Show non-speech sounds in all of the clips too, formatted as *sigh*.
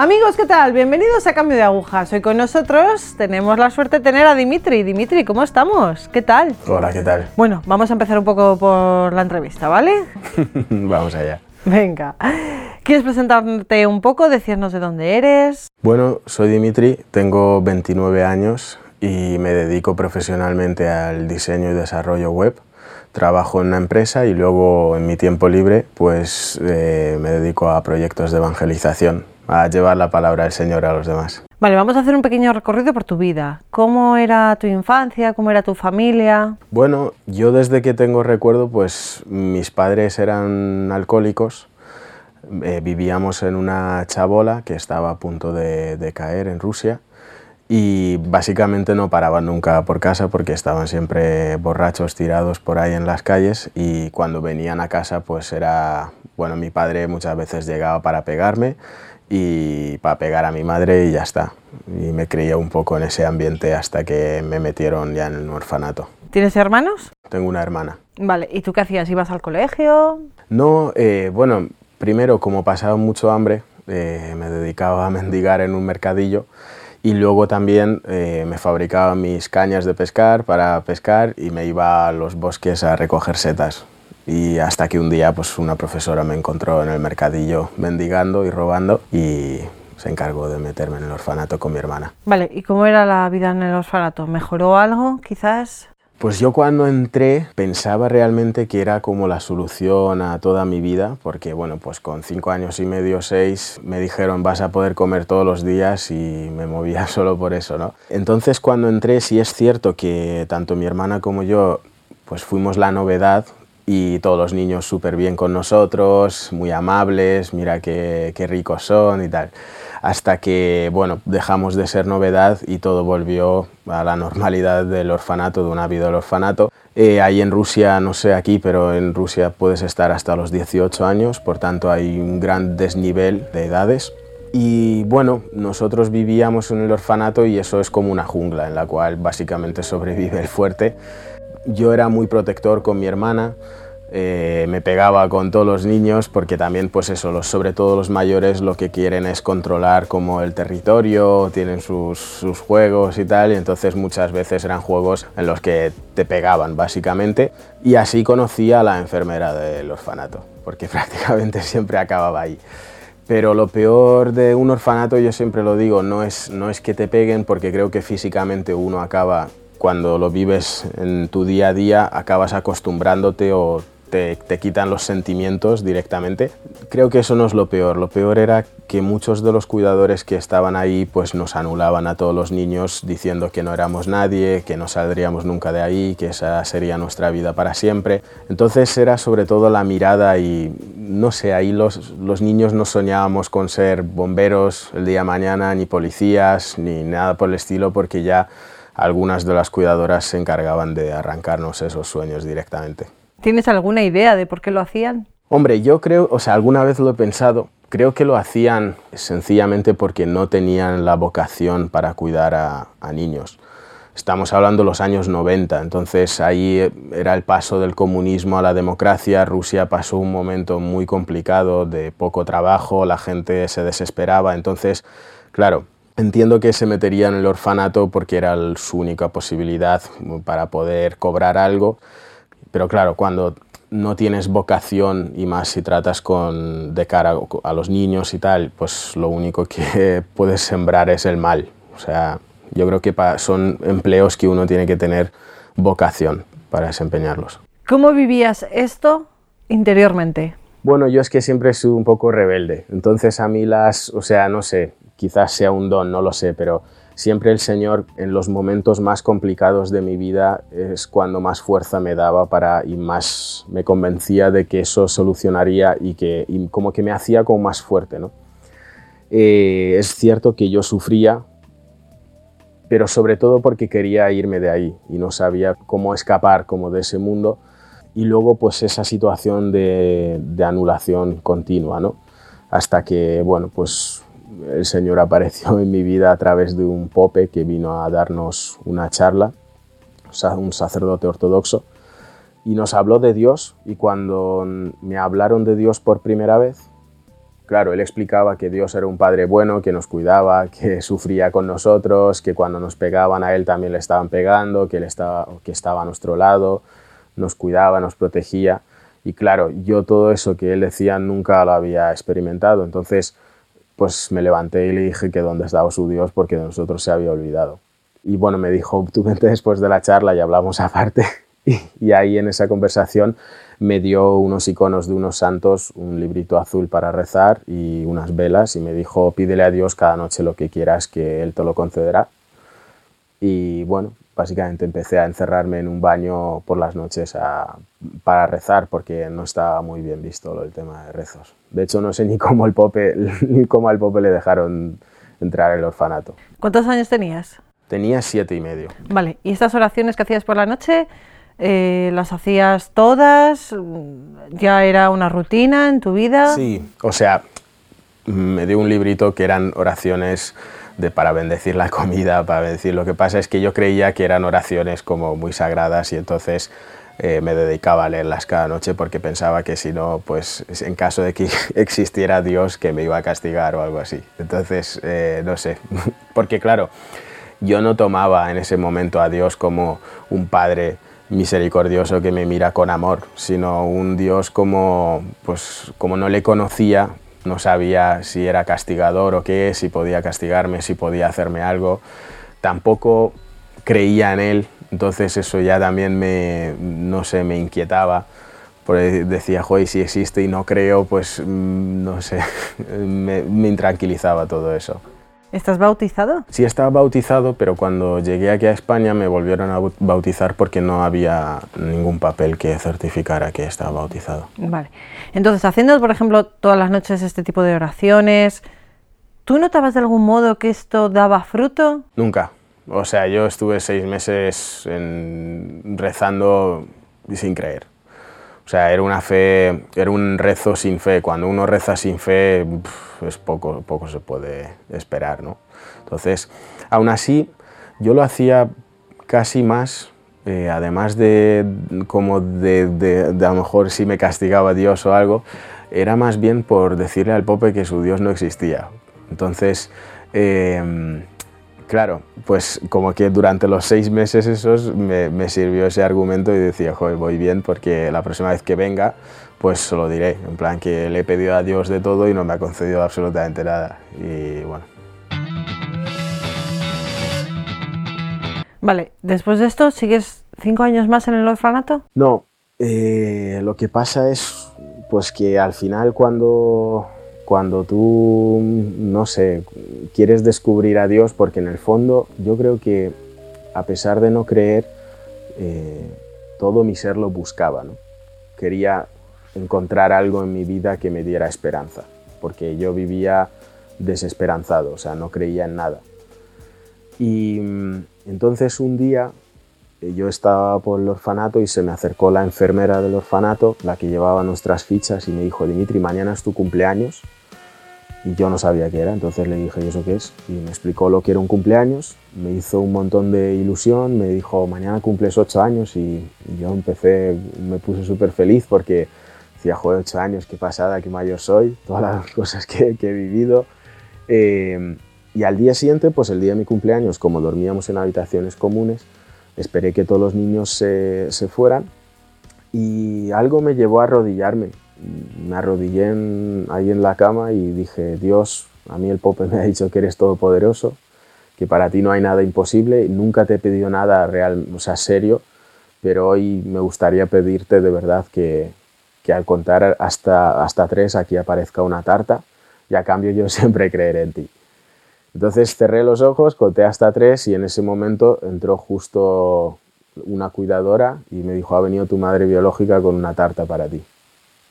Amigos, ¿qué tal? Bienvenidos a Cambio de Agujas. Hoy con nosotros tenemos la suerte de tener a Dimitri. Dimitri, ¿cómo estamos? ¿Qué tal? Hola, ¿qué tal? Bueno, vamos a empezar un poco por la entrevista, ¿vale? *laughs* vamos allá. Venga. ¿Quieres presentarte un poco, decirnos de dónde eres? Bueno, soy Dimitri, tengo 29 años y me dedico profesionalmente al diseño y desarrollo web. Trabajo en una empresa y luego en mi tiempo libre pues eh, me dedico a proyectos de evangelización a llevar la palabra del Señor a los demás. Vale, vamos a hacer un pequeño recorrido por tu vida. ¿Cómo era tu infancia? ¿Cómo era tu familia? Bueno, yo desde que tengo recuerdo, pues mis padres eran alcohólicos. Eh, vivíamos en una chabola que estaba a punto de, de caer en Rusia y básicamente no paraban nunca por casa porque estaban siempre borrachos tirados por ahí en las calles y cuando venían a casa pues era, bueno, mi padre muchas veces llegaba para pegarme y para pegar a mi madre y ya está. Y me creía un poco en ese ambiente hasta que me metieron ya en el orfanato. ¿Tienes hermanos? Tengo una hermana. Vale, ¿y tú qué hacías? ¿Ibas al colegio? No, eh, bueno, primero como pasaba mucho hambre, eh, me dedicaba a mendigar en un mercadillo y luego también eh, me fabricaba mis cañas de pescar para pescar y me iba a los bosques a recoger setas y hasta que un día pues una profesora me encontró en el mercadillo mendigando y robando y se encargó de meterme en el orfanato con mi hermana. Vale, ¿y cómo era la vida en el orfanato? ¿Mejoró algo quizás? Pues yo cuando entré pensaba realmente que era como la solución a toda mi vida, porque bueno, pues con cinco años y medio, seis, me dijeron vas a poder comer todos los días y me movía *laughs* solo por eso, ¿no? Entonces cuando entré sí es cierto que tanto mi hermana como yo pues fuimos la novedad, y todos los niños súper bien con nosotros, muy amables, mira qué, qué, ricos son y tal. Hasta que, bueno, dejamos de ser novedad y todo volvió a la normalidad del orfanato, de una vida del orfanato. Eh, ahí en Rusia, no sé aquí, pero en Rusia puedes estar hasta los 18 años, por tanto hay un gran desnivel de edades. Y bueno, nosotros vivíamos en el orfanato y eso es como una jungla en la cual básicamente sobrevive el fuerte. Yo era muy protector con mi hermana, eh, me pegaba con todos los niños porque también, pues eso, sobre todo los mayores lo que quieren es controlar como el territorio, tienen sus, sus, juegos y tal, y entonces muchas veces eran juegos en los que te pegaban básicamente, y así conocí a la enfermera del orfanato, porque *laughs* prácticamente siempre acababa ahí. Pero lo peor de un orfanato, yo siempre lo digo, no es, no es que te peguen, porque creo que físicamente uno acaba cuando lo vives en tu día a día acabas acostumbrándote o te, quitan los sentimientos directamente. Creo que eso no es lo peor. Lo peor era que muchos de los cuidadores que estaban ahí pues nos anulaban a todos los niños diciendo que no éramos nadie, que no saldríamos nunca de ahí, que esa sería nuestra vida para siempre. Entonces era sobre todo la mirada y no sé, ahí los, los niños no soñábamos con ser bomberos el día mañana, ni policías, ni nada por el estilo, porque ya algunas de las cuidadoras se encargaban de arrancarnos esos sueños directamente. ¿Tienes alguna idea de por qué lo hacían? Hombre, yo creo, o sea, alguna vez lo he pensado, creo que lo hacían sencillamente porque no tenían la vocación para cuidar a, niños. Estamos hablando de los años 90, entonces ahí era el paso del comunismo a la democracia, Rusia pasó un momento muy complicado de poco trabajo, la gente se desesperaba, entonces, claro, entiendo que se metería en el orfanato porque era su única posibilidad para poder cobrar algo pero claro, cuando no tienes vocación y más si tratas con, de cara a los niños y tal, pues lo único que *laughs* puedes sembrar es el mal. O sea, yo creo que son empleos que uno tiene que tener vocación para desempeñarlos. ¿Cómo vivías esto interiormente? Bueno, yo es que siempre sido un poco rebelde. Entonces a mí las, o sea, no sé, quizás sea un don, no lo sé, pero siempre el Señor en los momentos más complicados de mi vida es cuando más fuerza me daba para y más me convencía de que eso solucionaría y que como que me hacía como más fuerte. ¿no? Eh, es cierto que yo sufría, pero sobre todo porque quería irme de ahí y no sabía cómo escapar como de ese mundo y luego pues esa situación de, de anulación continua, ¿no? Hasta que, bueno, pues el Señor apareció en mi vida a través de un pope que vino a darnos una charla, un sacerdote ortodoxo, y nos habló de Dios y cuando me hablaron de Dios por primera vez, claro, él explicaba que Dios era un padre bueno, que nos cuidaba, que sufría con nosotros, que cuando nos pegaban a él también le estaban pegando, que él estaba, que estaba a nuestro lado, nos cuidaba, nos protegía. Y claro, yo todo eso que él decía nunca lo había experimentado. Entonces, pues me levanté y le dije que dónde estaba su Dios porque de nosotros se había olvidado. Y bueno, me dijo, tú vente después de la charla y hablamos *laughs* aparte. Y, ahí en esa conversación me dio unos iconos de unos santos, un librito azul para rezar y unas velas y me dijo, pídele a Dios cada noche lo que quieras que Él te lo concederá. Y bueno, básicamente empecé a encerrarme en un baño por las noches para rezar porque no estaba muy bien visto el tema de rezos. De hecho, no sé ni cómo, el pope, *laughs* ni cómo al Pope le dejaron entrar al orfanato. ¿Cuántos años tenías? Tenía siete y medio. Vale, ¿y estas oraciones que hacías por la noche eh, las hacías todas? ¿Ya era una rutina en tu vida? Sí, o sea, me dio un librito que eran oraciones de, para bendecir la *laughs* comida, para bendecir. Lo que pasa es que yo creía que eran oraciones como muy sagradas y entonces eh, me dedicaba a leerlas cada noche porque pensaba que si no, pues en caso de que *laughs* existiera Dios que me iba a castigar o algo así. Entonces, eh, no sé, *laughs* porque claro, yo no tomaba en ese momento a Dios como un padre misericordioso que me mira con amor, sino un Dios como, pues, como no le conocía, no sabía si era castigador o qué, si podía castigarme, si podía hacerme algo. Tampoco creía en él, entonces eso ya también me, no sé, me inquietaba. Porque decía, joder, si existe y no creo, pues mm, no sé, *laughs* me, me intranquilizaba todo eso. ¿Estás bautizado? Sí, estaba bautizado, pero cuando llegué aquí a España me volvieron a bautizar porque no había ningún papel que certificara que estaba bautizado. Vale. Entonces, haciendo, por ejemplo, todas las noches este tipo de oraciones, ¿tú notabas de algún modo que esto daba fruto? Nunca. O sea, yo estuve seis meses rezando sin creer. O sea, era una fe, era un rezo sin fe. Cuando uno reza sin fe, es poco, poco se puede esperar, ¿no? Entonces, aún así, yo lo hacía casi más, eh, además de como de, de, a lo mejor si me castigaba Dios o algo, era más bien por decirle al Pope que su Dios no existía. Entonces, em, claro, pues como que durante los seis meses esos me, me, sirvió ese argumento y decía, joder, voy bien porque la próxima vez que venga pues se lo diré, en plan que le he pedido a Dios de todo y no me ha concedido absolutamente nada. Y bueno. Vale, después de esto, ¿sigues cinco años más en el orfanato? No, eh, lo que pasa es pues que al final cuando, cuando tú, no sé, quieres descubrir a Dios, porque en el fondo yo creo que a pesar de no creer, eh, todo mi ser lo buscaba, ¿no? Quería encontrar algo en mi vida que me diera esperanza, porque yo vivía desesperanzado, o sea, no creía en nada. Y mm, entonces un día eh, yo estaba por el orfanato y se me acercó la enfermera del orfanato, la que llevaba nuestras fichas, y me dijo, Dimitri, mañana es tu cumpleaños. Y yo no sabía qué era, entonces le dije, ¿y eso qué es? Y me explicó lo que era un cumpleaños, me hizo un montón de ilusión, me dijo, mañana cumples ocho años y yo empecé, me puse súper feliz porque decía, joder, ocho años, qué pasada, qué mayor soy, todas las *laughs* cosas que, he vivido. Eh, y al día siguiente, pues el día de mi cumpleaños, como dormíamos en habitaciones comunes, esperé que todos los niños se, se fueran y algo me llevó a arrodillarme. Me arrodillé ahí en la cama y dije, Dios, a mí el Pope me ha dicho que eres todopoderoso, que para ti no hay nada imposible, nunca te he pedido nada real, o sea, serio, pero hoy me gustaría pedirte de verdad que, que al contar hasta, hasta tres aquí aparezca una tarta y a cambio yo *laughs* siempre creeré en ti. Entonces cerré los ojos, conté hasta tres y en ese momento entró justo una cuidadora y me dijo, ha venido tu madre biológica con una tarta para ti.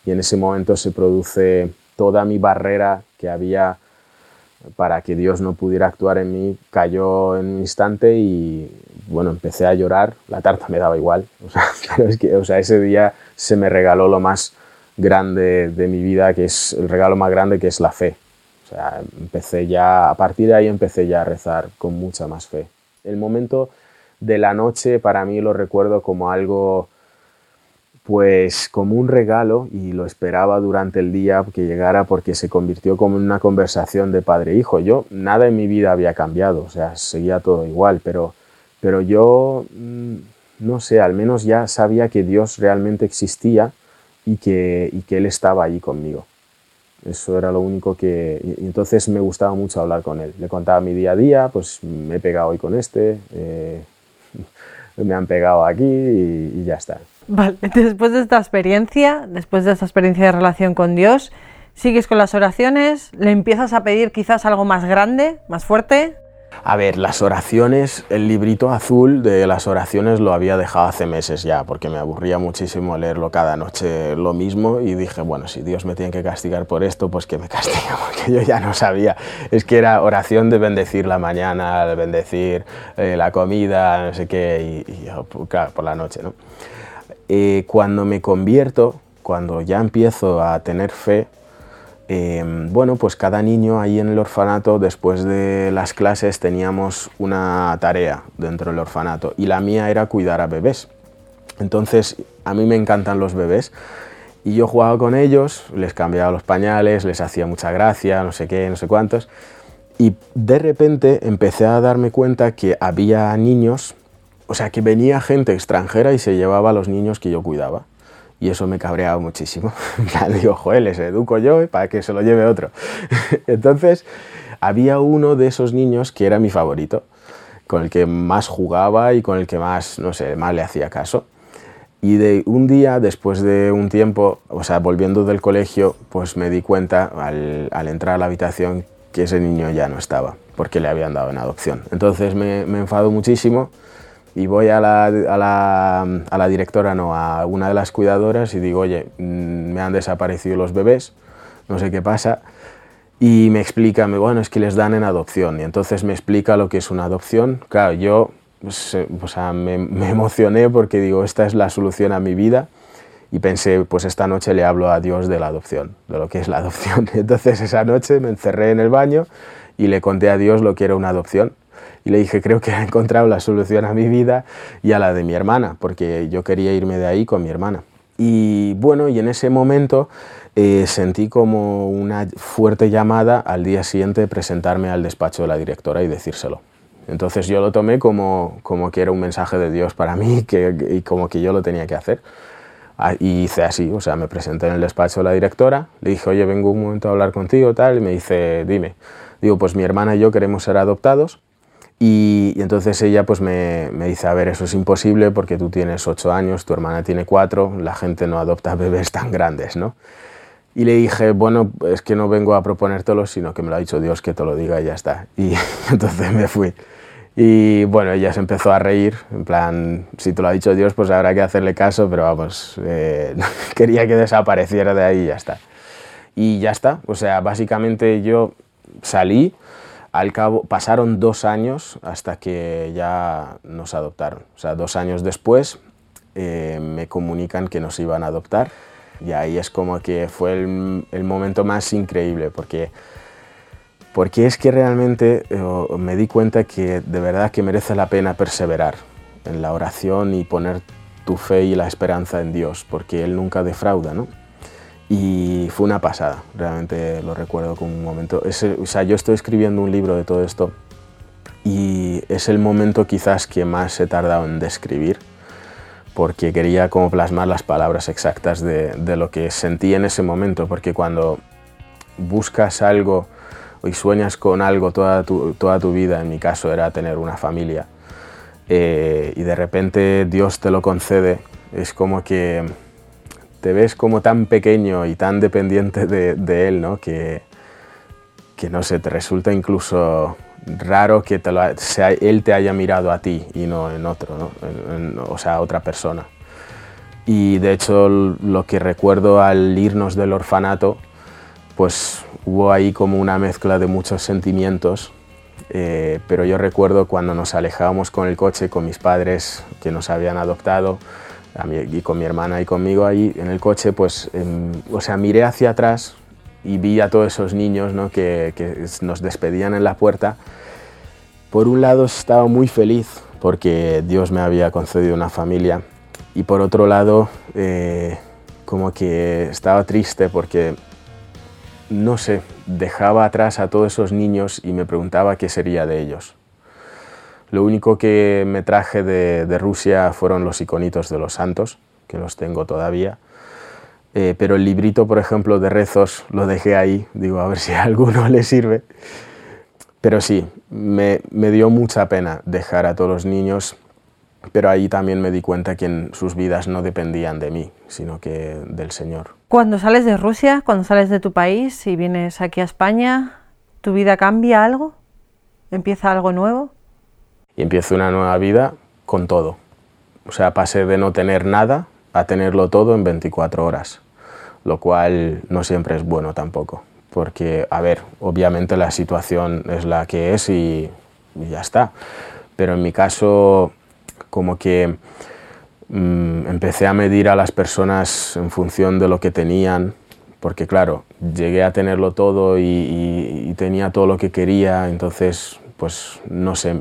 Y en ese momento se produce toda mi barrera que había para que Dios no pudiera actuar en mí, cayó en un instante y bueno, empecé a llorar, la tarta me daba igual, *laughs* o sea, que, o ese día se me regaló lo más grande de mi vida, que es el regalo más grande que es la fe. O sea, empecé ya, a partir de ahí empecé ya a rezar con mucha más fe. El momento de la noche para mí lo recuerdo como algo pues como un regalo y lo esperaba durante el día que llegara porque se convirtió como en una conversación de padre-hijo. e Yo nada en mi vida había cambiado, o sea, seguía todo igual, pero, pero yo, mm, no sé, al menos ya sabía que Dios realmente existía y que, y que Él estaba allí conmigo. Eso era lo único que... Y entonces me gustaba mucho hablar con Él. Le contaba mi día a día, pues me he pegado hoy con este, eh, *laughs* me han pegado aquí y ya está. Vale, *laughs* después de esta experiencia, después de esta experiencia de relación con Dios, sigues con las oraciones, le empiezas a pedir quizás algo más grande, más fuerte. A ver, las oraciones, el librito azul de las oraciones lo había dejado hace meses ya, porque me aburría muchísimo leerlo cada noche lo mismo y dije, bueno, si Dios me tiene que castigar por esto, pues que me castigue, *laughs* porque yo ya no sabía. Es que era oración de bendecir la mañana, de bendecir eh, la comida, no sé qué, y, y claro, por la noche, ¿no? Eh, cuando me convierto, cuando ya empiezo a tener fe, eh, bueno, pues cada niño ahí en el orfanato, después de las clases, teníamos una tarea dentro del orfanato y la mía era cuidar a bebés. Entonces, a mí me encantan los bebés y yo jugaba con ellos, les cambiaba los pañales, les hacía mucha gracia, no sé qué, no sé cuántos. Y de repente empecé a darme cuenta que había niños, o sea, que venía gente extranjera y se llevaba a los niños que yo cuidaba y eso me cabreaba muchísimo. *laughs* digo, joder, les educo yo para que se lo lleve otro. *laughs* Entonces, había uno de esos niños que era mi favorito, con el que más jugaba y con el que más, no sé, más le hacía caso. Y de un día, después de un tiempo, o sea, volviendo del colegio, pues me di cuenta al, entrar a la habitación que ese niño ya no estaba, porque le habían dado en adopción. Entonces me, me enfado muchísimo y voy a la, a, la, a la, directora, no, a una de las cuidadoras y digo, oye, mm, me han desaparecido los bebés, no sé qué pasa. Y me explica, bueno, es que les dan en adopción. Y entonces me explica lo que es una adopción. Claro, yo pues, o sea, me, me, emocioné porque digo, esta es la solución a mi vida. Y pensé, pues esta noche le hablo a Dios de la adopción, de lo que es la adopción. *laughs* Entonces esa noche me encerré en el baño y le conté a Dios lo que era una adopción y le dije, creo que he encontrado la solución a mi vida y a la de mi hermana, porque yo quería irme de ahí con mi hermana. Y bueno, y en ese momento eh, sentí como una fuerte llamada al día siguiente presentarme al despacho de la directora y decírselo. Entonces yo lo tomé como, como que era un mensaje de Dios para mí *laughs* que, y como que yo lo tenía que hacer. Ah, y hice así, o sea, me presenté en el despacho de la directora, le dije, oye, vengo un momento a hablar contigo, tal, y me dice, dime. Digo, pues mi hermana y yo queremos ser adoptados y, y, entonces ella pues me, me, dice, a ver, eso es imposible porque tú tienes ocho años, tu hermana tiene cuatro, la gente no adopta *laughs* bebés tan grandes, ¿no? Y le dije, bueno, es que no vengo a proponértelo, sino que me lo ha dicho Dios que te lo diga y ya está. Y *laughs* entonces me fui. Y bueno, ella se empezó a reír, en plan, si te lo ha dicho Dios, pues habrá que hacerle caso, pero vamos, eh, *laughs* quería que desapareciera de ahí y ya está. Y ya está, o sea, básicamente yo salí, al cabo, pasaron dos años hasta que ya nos adoptaron. O sea, dos años después eh, me comunican que nos iban a adoptar y ahí es como que fue el, momento más increíble porque, porque es que realmente eh, me di cuenta que de verdad que merece la pena perseverar en la oración y poner tu fe y la esperanza en Dios porque Él nunca defrauda, ¿no? Y fue una pasada, realmente lo recuerdo como un momento. Es, o sea, yo estoy escribiendo un libro de todo esto y es el momento quizás que más he tardado en describir porque quería como plasmar las palabras exactas de, de lo que sentí en ese momento, porque cuando buscas algo y sueñas con algo toda tu, toda tu vida, en mi caso era tener una familia, eh, y de repente Dios te lo concede, es como que te ves como tan pequeño y tan dependiente de, él, ¿no? Que, que, no sé, te resulta incluso raro que te lo, sea, él te haya mirado a ti y no en otro, ¿no? O sea, otra persona. Y de hecho lo que recuerdo al irnos del orfanato, pues hubo ahí como una mezcla de muchos sentimientos, eh, pero yo recuerdo cuando nos alejábamos con el coche con mis padres que nos habían adoptado, y con mi hermana y conmigo ahí en el coche, pues, eh, o sea, miré hacia atrás y vi a todos esos niños ¿no? que, que, nos despedían en la puerta. Por un lado estaba muy feliz porque Dios me había concedido una familia y por otro lado, eh, como que estaba triste porque, no sé, dejaba atrás a todos esos niños y me preguntaba qué sería de ellos. Lo único que me traje de, Rusia fueron los iconitos de los santos, que los tengo todavía. Eh, pero el librito, por ejemplo, de rezos lo dejé ahí, digo, a ver si *laughs* a alguno le sirve. Pero sí, me, dio mucha pena dejar a todos los niños pero ahí también me di cuenta que sus vidas no dependían de mí, sino que del Señor. Cuando sales de Rusia, cuando sales de tu país y vienes aquí a España, ¿tu vida cambia algo? ¿Empieza algo nuevo? Y empiezo una nueva vida con todo. O sea, pasé de no tener nada a tenerlo todo en 24 horas, lo cual no siempre es bueno tampoco. Porque, a ver, obviamente la situación es la que es y, y ya está. Pero en mi caso como que mm, empecé a medir a las personas en función de lo que tenían, porque claro, llegué a tenerlo todo y, tenía todo lo que quería, entonces, pues no sé,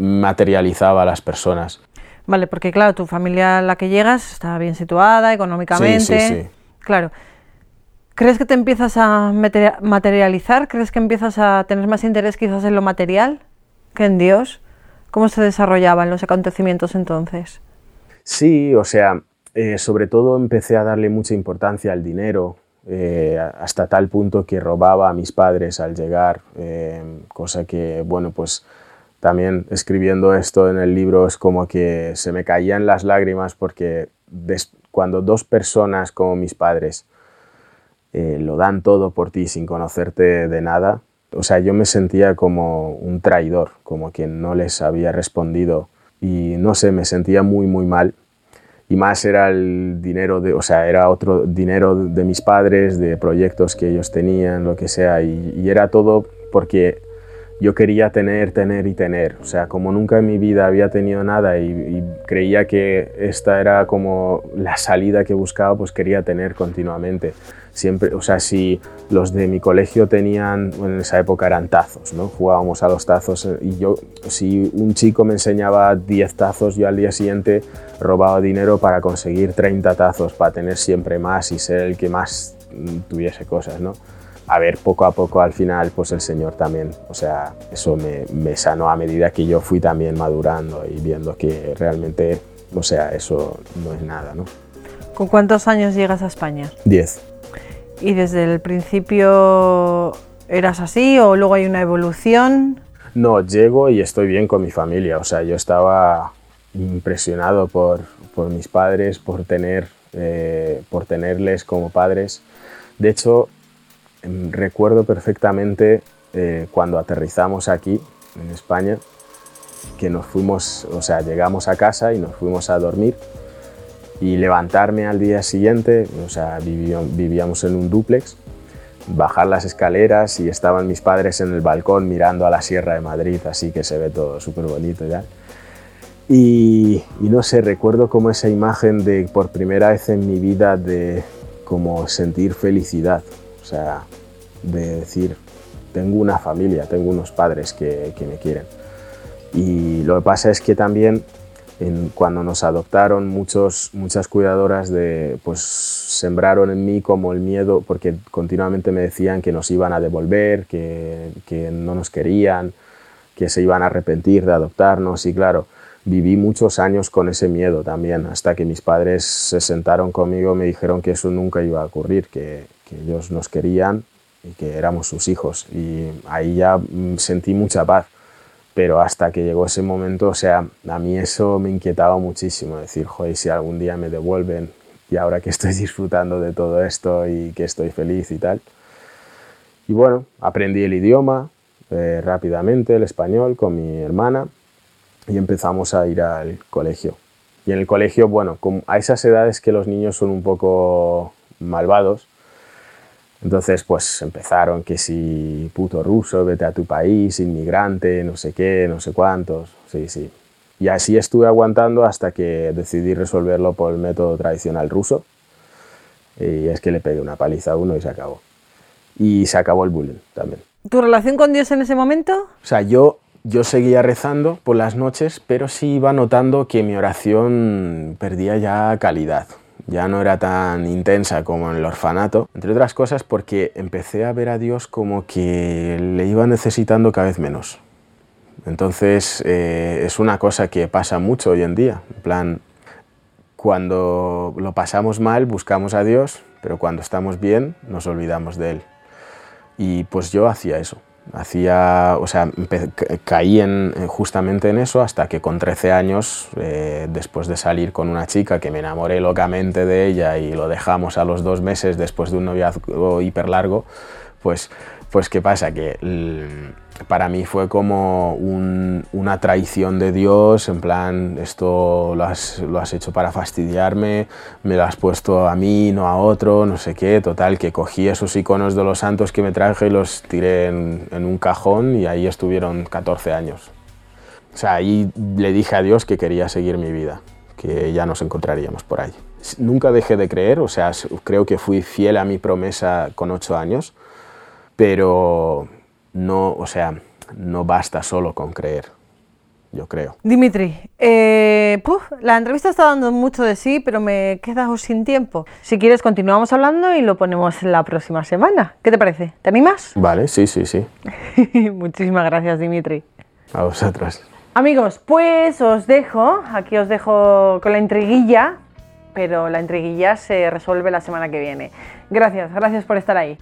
materializaba a las personas. Vale, porque claro, tu familia a la que llegas está bien situada económicamente. Sí, sí, sí. Claro. ¿Crees que te empiezas a materializar? ¿Crees que empiezas a tener más interés quizás en lo material que en Dios? ¿Cómo se desarrollaban los acontecimientos entonces? Sí, o sea, eh, sobre todo empecé a darle mucha importancia al dinero, eh, hasta tal punto que robaba a mis padres al llegar, eh, cosa que, bueno, pues también escribiendo esto en el libro es como que se me caían las lágrimas porque cuando dos personas como mis padres lo dan todo por ti sin conocerte de nada, o sea, yo me sentía como un traidor, como quien no les había respondido y no sé, me sentía muy, muy mal. Y más era el dinero, de, o sea, era otro dinero de mis padres, de proyectos que ellos tenían, lo que sea, y era todo porque yo quería tener, tener y tener. O sea, como nunca en mi vida había tenido nada y, creía que esta era como la salida que buscaba, pues quería tener continuamente. Siempre, o sea, si los de mi colegio tenían, bueno, en esa época eran tazos, ¿no? Jugábamos a los tazos eh, y yo, si un chico me enseñaba 10 tazos, yo al día siguiente robaba dinero para conseguir 30 tazos, para tener siempre más y ser el que más mm, tuviese cosas, ¿no? A ver, poco a poco al final, pues el Señor también, o sea, eso me, me, sanó a medida que yo fui también madurando y viendo que realmente, o sea, eso no es nada, ¿no? ¿Con cuántos años llegas a España? Diez. ¿Y desde el principio eras así o luego hay una evolución? No, llego y estoy bien con mi familia, o sea, yo estaba impresionado por, por mis padres, por, tener, eh, por tenerles como padres. De hecho, recuerdo perfectamente eh, cuando aterrizamos aquí, en España, que nos fuimos, o sea, llegamos a casa y nos fuimos a dormir y levantarme al día siguiente, o sea, vivíamos en un dúplex, bajar las escaleras y estaban mis padres en el balcón mirando a la Sierra de Madrid, así que se ve todo súper bonito ya. Y, y, no sé, recuerdo como esa imagen de por primera vez en mi vida de como sentir felicidad, sea, de decir, tengo una familia, tengo unos padres que, me quieren. Y lo que pasa es que también cuando nos adoptaron muchos, muchas cuidadoras de, pues sembraron en mí como el miedo, porque continuamente me decían que nos iban a devolver, que, que no nos querían, que se iban a arrepentir de adoptarnos y claro, viví muchos años con ese miedo también, hasta que mis padres se sentaron conmigo y me dijeron que eso nunca iba a ocurrir, que, que ellos nos querían y que éramos sus hijos. Y ahí ya mm, sentí mucha paz. Pero hasta que llegó ese momento, o sea, a mí eso me inquietaba muchísimo, decir, joder, si algún día me devuelven y ahora que estoy *laughs* disfrutando de todo esto y que estoy feliz y tal. Y bueno, aprendí el idioma eh, rápidamente, el español, con mi hermana y empezamos a ir al colegio. Y en el colegio, bueno, a esas edades que los niños son un poco malvados, entonces, pues empezaron que si puto ruso, vete a tu país, inmigrante, no sé qué, no sé cuántos. Sí, sí. Y así estuve aguantando hasta que decidí resolverlo por el método tradicional ruso. Y es que le pegué una paliza a uno y se acabó. Y se acabó el bullying también. ¿Tu relación con Dios en ese momento? O sea, yo yo seguía rezando por las noches, pero sí iba notando que mi oración perdía ya calidad. Ya no era tan intensa como en el orfanato, entre otras cosas porque empecé a ver a Dios como que le iba necesitando cada vez menos. Entonces eh, es una cosa que pasa mucho hoy en día. En plan, cuando lo pasamos mal buscamos a Dios, pero cuando estamos bien nos olvidamos de Él. Y pues yo hacía eso hacía, o sea, caí en, justamente en eso hasta que con 13 años, eh, después de salir con una chica que me enamoré locamente de ella y lo dejamos a los dos meses después de un noviazgo hiper largo, pues, pues ¿qué pasa? Que para mí fue como una traición de Dios, en plan, esto lo has, hecho para fastidiarme, me lo has puesto a mí, no a otro, no sé qué, total, que cogí esos iconos de los santos que me traje y los tiré en, en un cajón y ahí estuvieron 14 años. O sea, ahí le dije a Dios que quería seguir mi vida, que ya nos encontraríamos por ahí. Nunca dejé de creer, o sea, creo que fui fiel a mi promesa con 8 años, pero no, o sea, no basta solo con creer, yo creo. Dimitri, eh, la entrevista está dando mucho de sí, pero me he quedado sin tiempo. Si quieres, continuamos hablando y lo ponemos la próxima semana. ¿Qué te parece? ¿Te animas? Vale, sí, sí, sí. *laughs* Muchísimas gracias, Dimitri. A vosotros. Amigos, pues os dejo, aquí os dejo con la intriguilla, pero la intriguilla se resuelve la semana que viene. Gracias, gracias por estar ahí.